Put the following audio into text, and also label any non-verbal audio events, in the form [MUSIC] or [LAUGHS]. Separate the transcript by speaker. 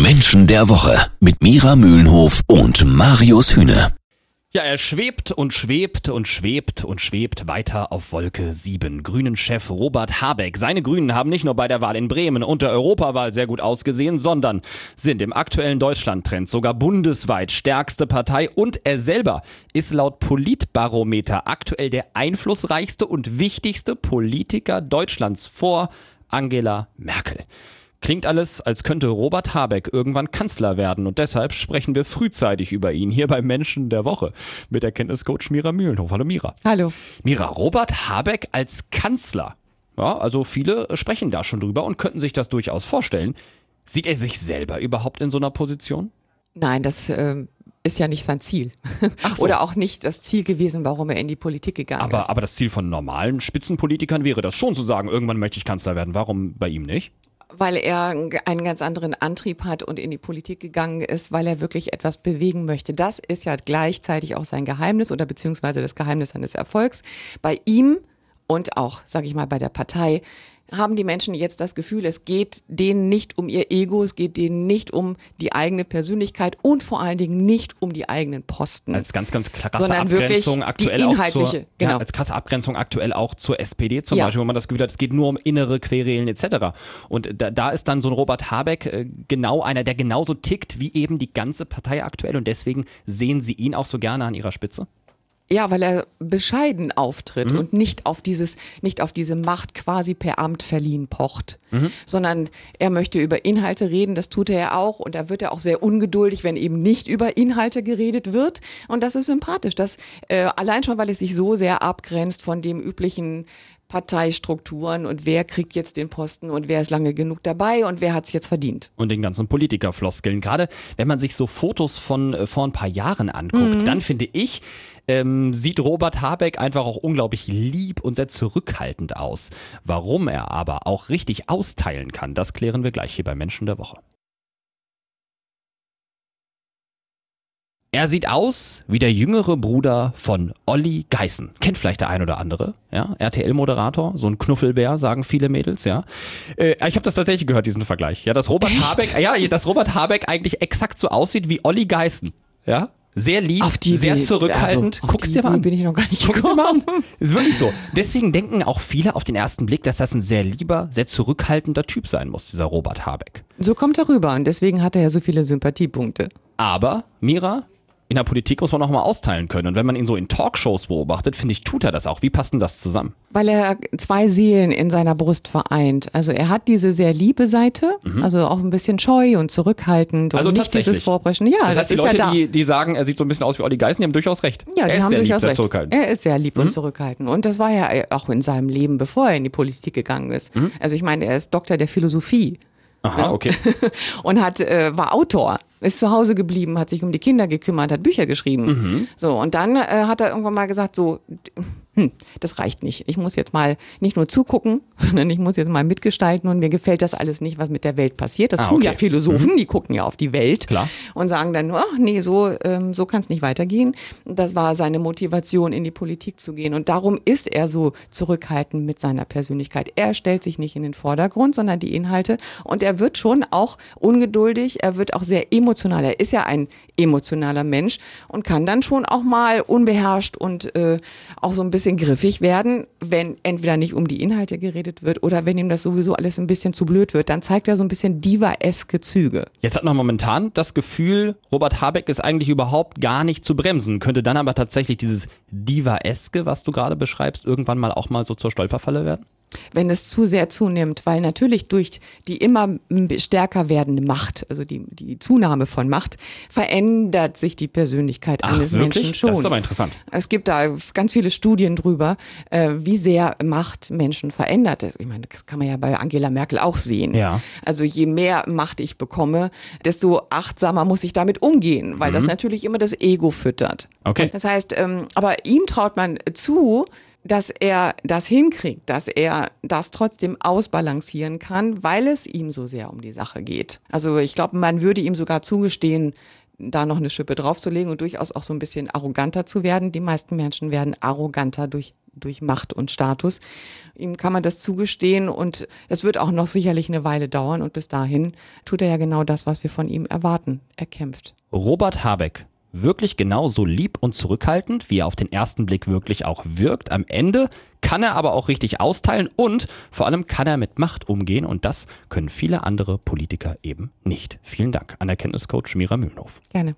Speaker 1: Menschen der Woche mit Mira Mühlenhof und Marius Hühne.
Speaker 2: Ja, er schwebt und schwebt und schwebt und schwebt weiter auf Wolke 7. Grünen-Chef Robert Habeck. Seine Grünen haben nicht nur bei der Wahl in Bremen und der Europawahl sehr gut ausgesehen, sondern sind im aktuellen Deutschland-Trend sogar bundesweit stärkste Partei und er selber ist laut Politbarometer aktuell der einflussreichste und wichtigste Politiker Deutschlands vor Angela Merkel. Klingt alles, als könnte Robert Habeck irgendwann Kanzler werden und deshalb sprechen wir frühzeitig über ihn hier beim Menschen der Woche mit Erkenntniscoach Mira Mühlenhof. Hallo Mira.
Speaker 3: Hallo.
Speaker 2: Mira, Robert Habeck als Kanzler. Ja, also viele sprechen da schon drüber und könnten sich das durchaus vorstellen. Sieht er sich selber überhaupt in so einer Position?
Speaker 3: Nein, das äh, ist ja nicht sein Ziel.
Speaker 2: so.
Speaker 3: Oder auch nicht das Ziel gewesen, warum er in die Politik gegangen
Speaker 2: Aber,
Speaker 3: ist.
Speaker 2: aber das Ziel von normalen Spitzenpolitikern wäre das schon zu sagen, irgendwann möchte ich Kanzler werden. Warum bei ihm nicht?
Speaker 3: Weil er einen ganz anderen Antrieb hat und in die Politik gegangen ist, weil er wirklich etwas bewegen möchte. Das ist ja gleichzeitig auch sein Geheimnis oder beziehungsweise das Geheimnis seines Erfolgs. Bei ihm und auch, sage ich mal, bei der Partei haben die Menschen jetzt das Gefühl, es geht denen nicht um ihr Ego, es geht denen nicht um die eigene Persönlichkeit und vor allen Dingen nicht um die eigenen Posten.
Speaker 2: Als ganz, ganz krasse Abgrenzung aktuell auch zur,
Speaker 3: genau.
Speaker 2: ja, als krasse Abgrenzung aktuell auch zur SPD zum
Speaker 3: Ja.
Speaker 2: Beispiel, wo man das Gefühl hat, es geht nur um innere Querelen etc. Und da, da ist dann so ein Robert Habeck äh, genau einer, der genauso tickt wie eben die ganze Partei aktuell und deswegen sehen Sie ihn auch so gerne an Ihrer Spitze?
Speaker 3: Ja, weil er bescheiden auftritt und nicht auf dieses, nicht auf diese Macht quasi per Amt verliehen pocht, sondern er möchte über Inhalte reden, das tut er ja auch und da wird er auch sehr ungeduldig, wenn eben nicht über Inhalte geredet wird. Und das ist sympathisch, das äh, allein schon, weil es sich so sehr abgrenzt von dem üblichen Parteistrukturen und wer kriegt jetzt den Posten und wer ist lange genug dabei und wer hat es jetzt verdient.
Speaker 2: und den ganzen Politikerfloskeln. Gerade wenn man sich so Fotos von äh, vor ein paar Jahren anguckt, dann finde ich, ähm, sieht Robert Habeck einfach auch unglaublich lieb und sehr zurückhaltend aus. Warum er aber auch richtig austeilen kann, das klären wir gleich hier bei Menschen der Woche. Er sieht aus wie der jüngere Bruder von Olli Geißen. Kennt vielleicht der ein oder andere, ja? RTL-Moderator, so ein Knuffelbär, sagen viele Mädels, ja. Äh, ich habe das tatsächlich gehört, diesen Vergleich. Ja, dass Robert
Speaker 3: Echt?
Speaker 2: Habeck, ja, dass Robert Habeck eigentlich exakt so aussieht wie Olli Geißen, ja. Sehr lieb,
Speaker 3: Auf die
Speaker 2: sehr
Speaker 3: Idee-
Speaker 2: zurückhaltend.
Speaker 3: also,
Speaker 2: Guck's dir mal an.
Speaker 3: bin ich noch gar nicht
Speaker 2: Guck's dir mal an. Ist wirklich so. Deswegen denken auch viele auf den ersten Blick, dass das ein sehr lieber, sehr zurückhaltender Typ sein muss, dieser Robert Habeck.
Speaker 3: So kommt er rüber und deswegen hat er ja so viele Sympathiepunkte.
Speaker 2: Aber, Mira, in der Politik muss man auch mal austeilen können. Und wenn man ihn so in Talkshows beobachtet, finde ich, tut er das auch. Wie passt denn das zusammen?
Speaker 3: Weil er zwei Seelen in seiner Brust vereint. Also er hat diese sehr liebe Seite, also auch ein bisschen scheu und zurückhaltend
Speaker 2: Mhm. Also
Speaker 3: und nicht dieses Vorbrechen. Ja,
Speaker 2: das heißt, die
Speaker 3: ist
Speaker 2: Leute,
Speaker 3: ja
Speaker 2: die, die sagen, er sieht so ein bisschen aus wie Olli Geißen, die haben durchaus recht.
Speaker 3: ja,
Speaker 2: er
Speaker 3: die
Speaker 2: ist
Speaker 3: haben
Speaker 2: sehr lieb,
Speaker 3: durchaus
Speaker 2: sehr
Speaker 3: recht.
Speaker 2: Mhm.
Speaker 3: Er ist sehr lieb und zurückhaltend. Und das war ja auch in seinem Leben, bevor er in die Politik gegangen ist.
Speaker 2: Mhm.
Speaker 3: Also ich meine, er ist Doktor der Philosophie
Speaker 2: Aha, okay. [LAUGHS]
Speaker 3: und hat, äh, war Autor, ist zu Hause geblieben, hat sich um die Kinder gekümmert, hat Bücher geschrieben.
Speaker 2: Mhm.
Speaker 3: So, und dann äh, hat er irgendwann mal gesagt, so, hm, das reicht nicht. Ich muss jetzt mal nicht nur zugucken, [LAUGHS] sondern ich muss jetzt mal mitgestalten und mir gefällt das alles nicht, was mit der Welt passiert. Das
Speaker 2: Ah,
Speaker 3: tun
Speaker 2: okay.
Speaker 3: ja Philosophen, die gucken ja auf die Welt
Speaker 2: Klar.
Speaker 3: und sagen dann, ach nee, so, ähm, so kann es nicht weitergehen. Das war seine Motivation, in die Politik zu gehen. Und darum ist er so zurückhaltend mit seiner Persönlichkeit. Er stellt sich nicht in den Vordergrund, sondern die Inhalte. Und er wird schon auch ungeduldig, er wird auch sehr emotional. Er ist ja ein emotionaler Mensch und kann dann schon auch mal unbeherrscht und äh, auch so ein bisschen griffig werden, wenn entweder nicht um die Inhalte geredet wird oder wenn ihm das sowieso alles ein bisschen zu blöd wird. Dann zeigt er so ein bisschen diva-eske Züge.
Speaker 2: Jetzt hat man momentan das Gefühl, Robert Habeck ist eigentlich überhaupt gar nicht zu bremsen, könnte dann aber tatsächlich dieses Diva-eske, was du gerade beschreibst, irgendwann mal auch mal so zur Stolperfalle werden?
Speaker 3: Wenn es zu sehr zunimmt, weil natürlich durch die immer stärker werdende Macht, also die, die Zunahme von Macht, verändert sich die Persönlichkeit
Speaker 2: Ach,
Speaker 3: eines
Speaker 2: wirklich?
Speaker 3: Menschen schon.
Speaker 2: Das ist aber interessant.
Speaker 3: Es gibt da ganz viele Studien drüber, äh, wie sehr Macht Menschen verändert. Ich meine, das kann man ja bei Angela Merkel auch sehen.
Speaker 2: Ja.
Speaker 3: Also je mehr Macht ich bekomme, desto achtsamer muss ich damit umgehen, weil das natürlich immer das Ego füttert.
Speaker 2: Mhm. Okay.
Speaker 3: Das heißt, ähm, aber ihm traut man zu, dass er das hinkriegt, dass er das trotzdem ausbalancieren kann, weil es ihm so sehr um die Sache geht. Also ich glaube, man würde ihm sogar zugestehen, da noch eine Schippe draufzulegen und durchaus auch so ein bisschen arroganter zu werden. Die meisten Menschen werden arroganter durch durch Macht und Status. Ihm kann man das zugestehen und es wird auch noch sicherlich eine Weile dauern und bis dahin tut er ja genau das, was wir von ihm erwarten. Er kämpft.
Speaker 2: Robert Habeck wirklich genauso lieb und zurückhaltend, wie er auf den ersten Blick wirklich auch wirkt. Am Ende kann er aber auch richtig austeilen und vor allem kann er mit Macht umgehen und das können viele andere Politiker eben nicht. Vielen Dank an Erkenntniscoach Mira Mühlenhof.
Speaker 3: Gerne.